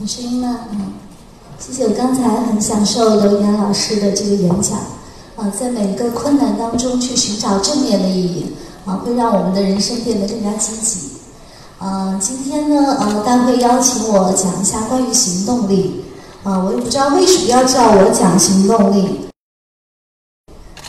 有声音吗？谢谢。我刚才很享受刘岩老师的这个演讲，啊，在每一个困难当中去寻找正面的意义，啊，会让我们的人生变得更加积极。啊，今天呢，呃，大会邀请我讲一下关于行动力，啊，我也不知道为什么要叫我讲行动力。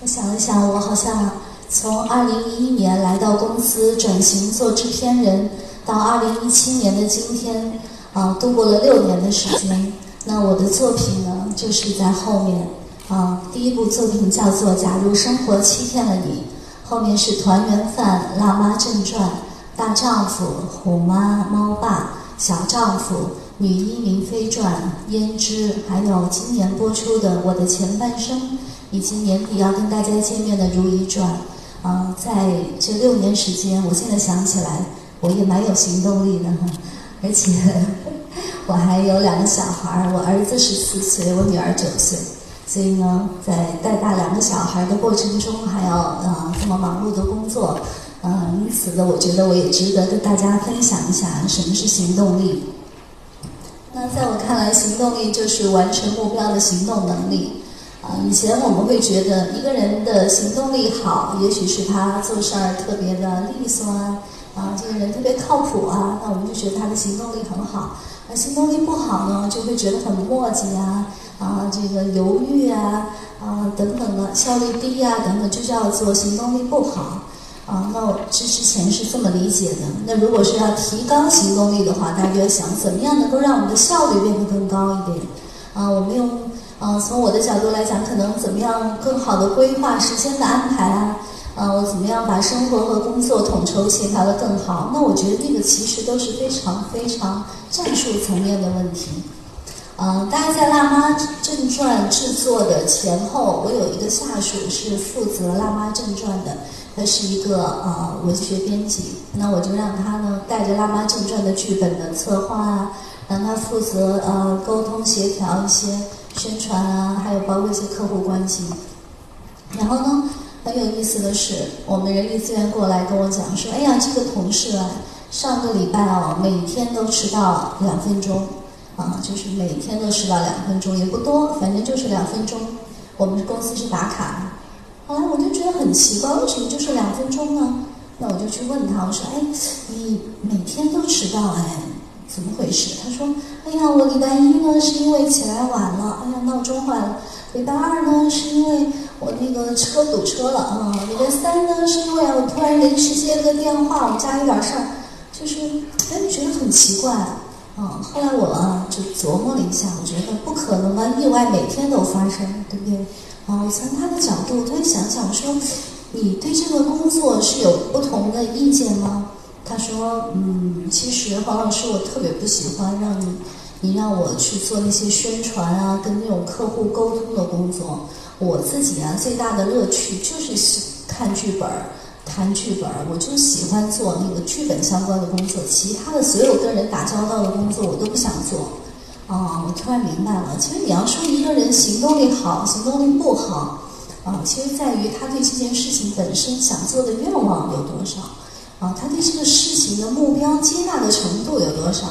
我想了想，我好像从二零一一年来到公司转型做制片人，到二零一七年的今天，啊，度过了六年的时间。那我的作品呢，就是在后面。啊，第一部作品叫做《假如生活欺骗了你》，后面是《团圆饭》《辣妈正传》《大丈夫》《虎妈》《猫爸》《小丈夫》《女医明妃传》《胭脂》，还有今年播出的《我的前半生》。以及年底要跟大家见面的《如懿传》，啊，在这六年时间，我现在想起来，我也蛮有行动力的哈，而且我还有两个小孩儿，我儿子十四岁，我女儿九岁，所以呢，在带大两个小孩的过程中，还要啊这么忙碌的工作，嗯，因此呢，我觉得我也值得跟大家分享一下什么是行动力。那在我看来，行动力就是完成目标的行动能力。啊，以前我们会觉得一个人的行动力好，也许是他做事儿特别的利索啊，啊，这个人特别靠谱啊，那我们就觉得他的行动力很好。行动力不好呢，就会觉得很磨叽啊，啊，这个犹豫啊，啊，等等的，效率低啊，等等，就叫做行动力不好。啊，那我这之前是这么理解的。那如果是要提高行动力的话，大家就要想怎么样能够让我们的效率变得更高一点。啊，我们用。啊，从我的角度来讲，可能怎么样更好的规划时间的安排啊？嗯，我怎么样把生活和工作统筹协调的更好？那我觉得那个其实都是非常非常战术层面的问题。嗯，大家在《辣妈正传》制作的前后，我有一个下属是负责《辣妈正传》的，他是一个呃文学编辑，那我就让他呢带着《辣妈正传》的剧本的策划啊，让他负责呃沟通协调一些。宣传啊，还有包括一些客户关系。然后呢，很有意思的是，我们人力资源过来跟我讲说：“哎呀，这个同事啊，上个礼拜哦，每天都迟到两分钟，啊，就是每天都迟到两分钟，也不多，反正就是两分钟。我们公司是打卡。后来我就觉得很奇怪，为什么就是两分钟呢？那我就去问他，我说：哎，你每天都迟到哎？”怎么回事？他说：“哎呀，我礼拜一呢是因为起来晚了，哎呀闹钟坏了；礼拜二呢是因为我那个车堵车了啊；礼拜三呢是因为我突然临时接了个电话，我们家有点事儿，就是哎觉得很奇怪啊。后来我啊就琢磨了一下，我觉得不可能啊，意外每天都发生，对不对？啊，我从他的角度，他想想说，你对这个工作是有不同的意见吗？”他说：“嗯，其实黄老师，我特别不喜欢让你，你让我去做那些宣传啊，跟那种客户沟通的工作。我自己啊，最大的乐趣就是喜看剧本儿、谈剧本儿，我就喜欢做那个剧本相关的工作。其他的所有跟人打交道的工作，我都不想做。啊，我突然明白了，其实你要说一个人行动力好，行动力不好，啊，其实在于他对这件事情本身想做的愿望有多少。”啊，他对这个事情的目标接纳的程度有多少？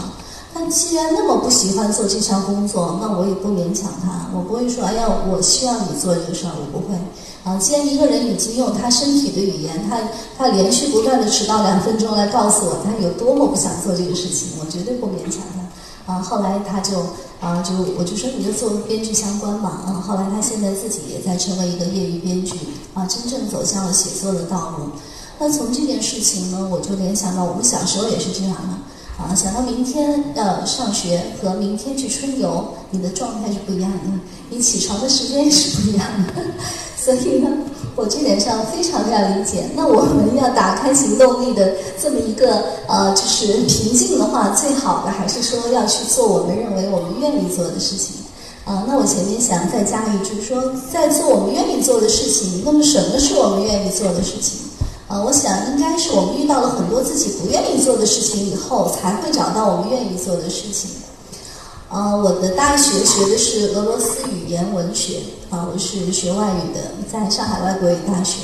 他既然那么不喜欢做这项工作，那我也不勉强他。我不会说，哎呀，我希望你做这个事儿，我不会。啊，既然一个人已经用他身体的语言，他他连续不断的迟到两分钟来告诉我他有多么不想做这个事情，我绝对不勉强他。啊，后来他就啊，就我就说你就做编剧相关嘛。啊，后来他现在自己也在成为一个业余编剧，啊，真正走向了写作的道路。那从这件事情呢，我就联想到我们小时候也是这样的，啊，想到明天要上学和明天去春游，你的状态是不一样的，你起床的时间也是不一样的，所以呢，我这点上非常非常理解。那我们要打开行动力的这么一个呃，就是瓶颈的话，最好的还是说要去做我们认为我们愿意做的事情。啊，那我前面想再加一句，说在做我们愿意做的事情，那么什么是我们愿意做的事情？呃，我想应该是我们遇到了很多自己不愿意做的事情以后，才会找到我们愿意做的事情。呃，我的大学学的是俄罗斯语言文学，啊，我是学外语的，在上海外国语大学。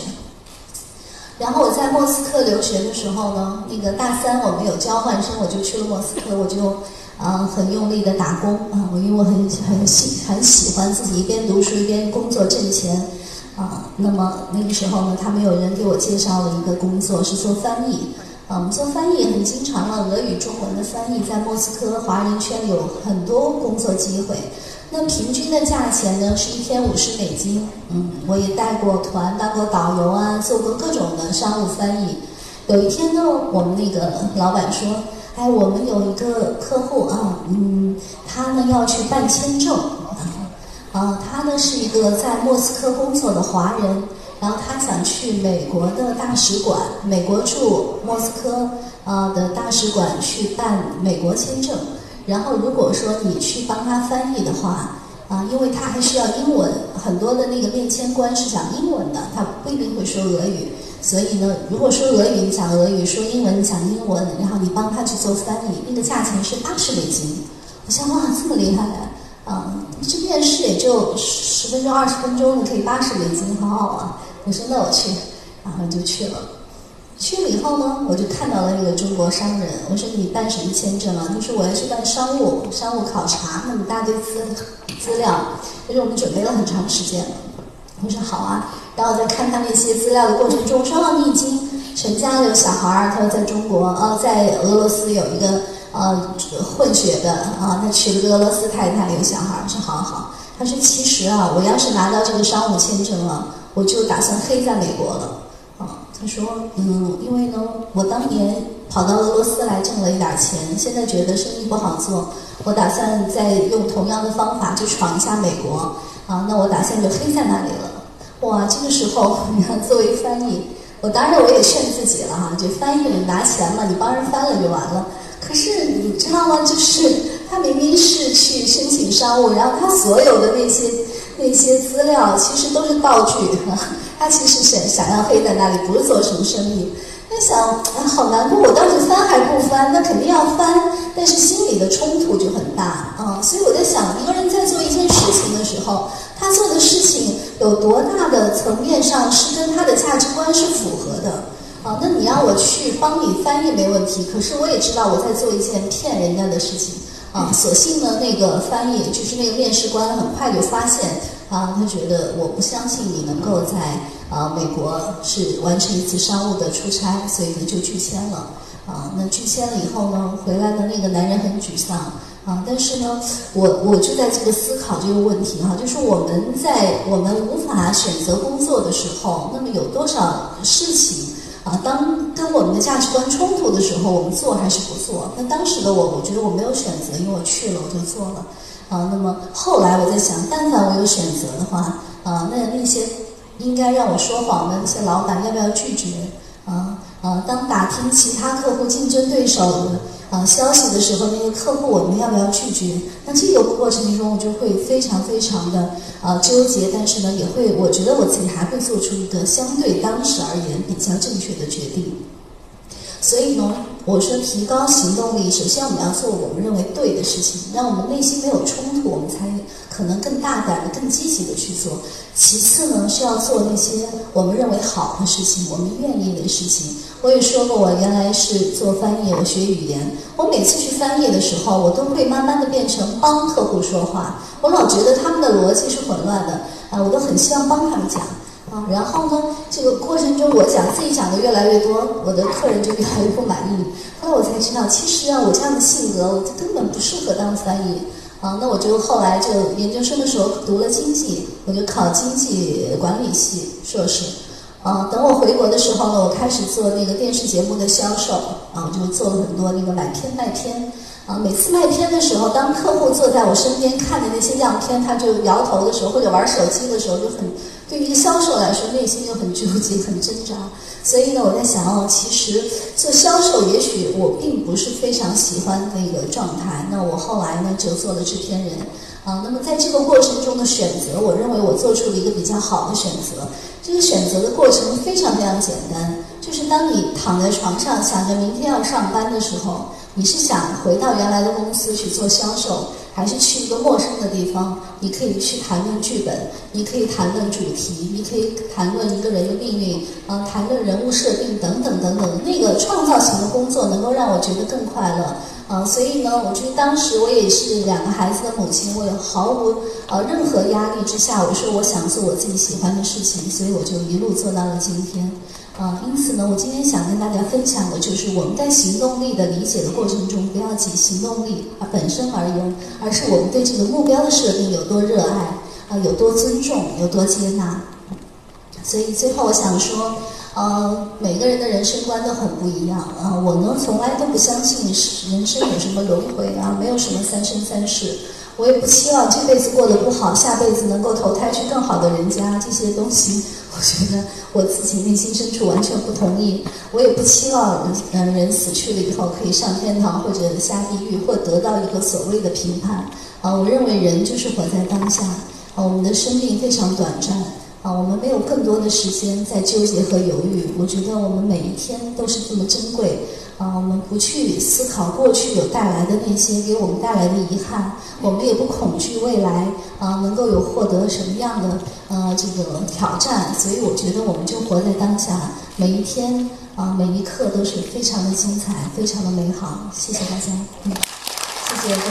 然后我在莫斯科留学的时候呢，那个大三我们有交换生，我就去了莫斯科，我就啊，很用力的打工啊，我因为我很很喜很喜欢自己一边读书一边工作挣钱啊。那么那个时候呢，他们有人给我介绍了一个工作，是做翻译啊。我们做翻译很经常了，俄语中文的翻译在莫斯科华人圈有很多工作机会。那平均的价钱呢是一天五十美金。嗯，我也带过团，当过导游啊，做过各种的商务翻译。有一天呢，我们那个老板说。哎，我们有一个客户啊，嗯，他呢要去办签证，呃，他呢是一个在莫斯科工作的华人，然后他想去美国的大使馆，美国驻莫斯科呃的大使馆去办美国签证，然后如果说你去帮他翻译的话，啊，因为他还需要英文，很多的那个面签官是讲英文的，他不一定会说俄语。所以呢，如果说俄语你讲俄语，说英文你讲英文，然后你帮他去做翻译，那个价钱是八十美金。我想哇，这么厉害啊！这面试也就十分钟、二十分钟，你可以八十美金，好好啊！我说那我去，然后就去了。去了以后呢，我就看到了那个中国商人。我说你办什么签证啊？他说我要去办商务，商务考察，那么大堆资资料，就是我们准备了很长时间。我说好啊。然后在看他那些资料的过程中，说哦，你已经成家了，有小孩儿。他说在中国，呃，在俄罗斯有一个呃混血的啊，他娶了个俄罗斯太太，有小孩。说好好。他说其实啊，我要是拿到这个商务签证了，我就打算黑在美国了。啊，他说嗯，因为呢，我当年跑到俄罗斯来挣了一点钱，现在觉得生意不好做，我打算再用同样的方法去闯一下美国。啊，那我打算就黑在那里了。哇，这个时候你看，作为翻译，我当然我也劝自己了哈，就翻译你拿钱嘛，你帮人翻了就完了。可是你知道吗？就是他明明是去申请商务，然后他所有的那些那些资料其实都是道具，他其实想想要黑在那里，不是做什么生意。在想啊，好难过，我当时翻还不翻？那肯定要翻，但是心里的冲突就很大啊。所以我在想，一个人在做一件事情的时候，他做的事情有多大的层面上是跟他的价值观是符合的啊？那你让我去帮你翻译没问题，可是我也知道我在做一件骗人家的事情啊。所幸呢，那个翻译就是那个面试官很快就发现啊，他觉得我不相信你能够在。啊，美国是完成一次商务的出差，所以呢就拒签了。啊，那拒签了以后呢，回来的那个男人很沮丧。啊，但是呢，我我就在这个思考这个问题哈，就是我们在我们无法选择工作的时候，那么有多少事情啊，当跟我们的价值观冲突的时候，我们做还是不做？那当时的我，我觉得我没有选择，因为我去了，我就做了。啊，那么后来我在想，但凡我有选择的话，啊，那那些。应该让我说谎的那些老板要不要拒绝？啊啊！当打听其他客户竞争对手的啊消息的时候，那个客户我们要不要拒绝？那这个过程中我就会非常非常的啊纠结，但是呢，也会我觉得我自己还会做出一个相对当时而言比较正确的决定。所以呢，我说提高行动力，首先我们要做我们认为对的事情，让我们内心没有冲突，我们才可能更大胆的、更积极的去做。其次呢，是要做那些我们认为好的事情，我们愿意的事情。我也说过，我原来是做翻译，我学语言，我每次去翻译的时候，我都会慢慢的变成帮客户说话。我老觉得他们的逻辑是混乱的，啊，我都很希望帮他们讲。然后呢，这个过程中我讲自己讲的越来越多，我的客人就越来越不满意。后来我才知道，其实啊，我这样的性格，我根本不适合当翻译。啊，那我就后来就研究生的时候读了经济，我就考经济管理系硕士。啊，等我回国的时候呢，我开始做那个电视节目的销售，啊，我就做了很多那个买片卖片。啊，每次卖片的时候，当客户坐在我身边看的那些样片，他就摇头的时候，或者玩手机的时候，就很对于销售来说，内心就很纠结、很挣扎。所以呢，我在想哦，其实做销售，也许我并不是非常喜欢那个状态。那我后来呢，就做了制片人。啊，那么在这个过程中的选择，我认为我做出了一个比较好的选择。这个选择的过程非常非常简单，就是当你躺在床上想着明天要上班的时候。你是想回到原来的公司去做销售，还是去一个陌生的地方？你可以去谈论剧本，你可以谈论主题，你可以谈论一个人的命运，啊，谈论人物设定等等等等。那个创造型的工作能够让我觉得更快乐，呃，所以呢，我觉得当时我也是两个孩子的母亲，我也毫无呃任何压力之下，我说我想做我自己喜欢的事情，所以我就一路做到了今天。啊，因此呢，我今天想跟大家分享的就是我们在行动力的理解的过程中，不要仅行动力啊本身而言，而是我们对这个目标的设定有多热爱啊，有多尊重，有多接纳。所以最后我想说。呃，每个人的人生观都很不一样啊。我呢，从来都不相信人生有什么轮回啊，没有什么三生三世。我也不期望这辈子过得不好，下辈子能够投胎去更好的人家。这些东西，我觉得我自己内心深处完全不同意。我也不期望，嗯，人死去了以后可以上天堂或者下地狱，或得到一个所谓的评判。啊，我认为人就是活在当下。啊，我们的生命非常短暂。啊，我们没有更多的时间在纠结和犹豫。我觉得我们每一天都是这么珍贵。啊，我们不去思考过去有带来的那些给我们带来的遗憾，我们也不恐惧未来啊能够有获得什么样的呃这个挑战。所以我觉得我们就活在当下，每一天啊每一刻都是非常的精彩，非常的美好。谢谢大家，嗯，谢谢。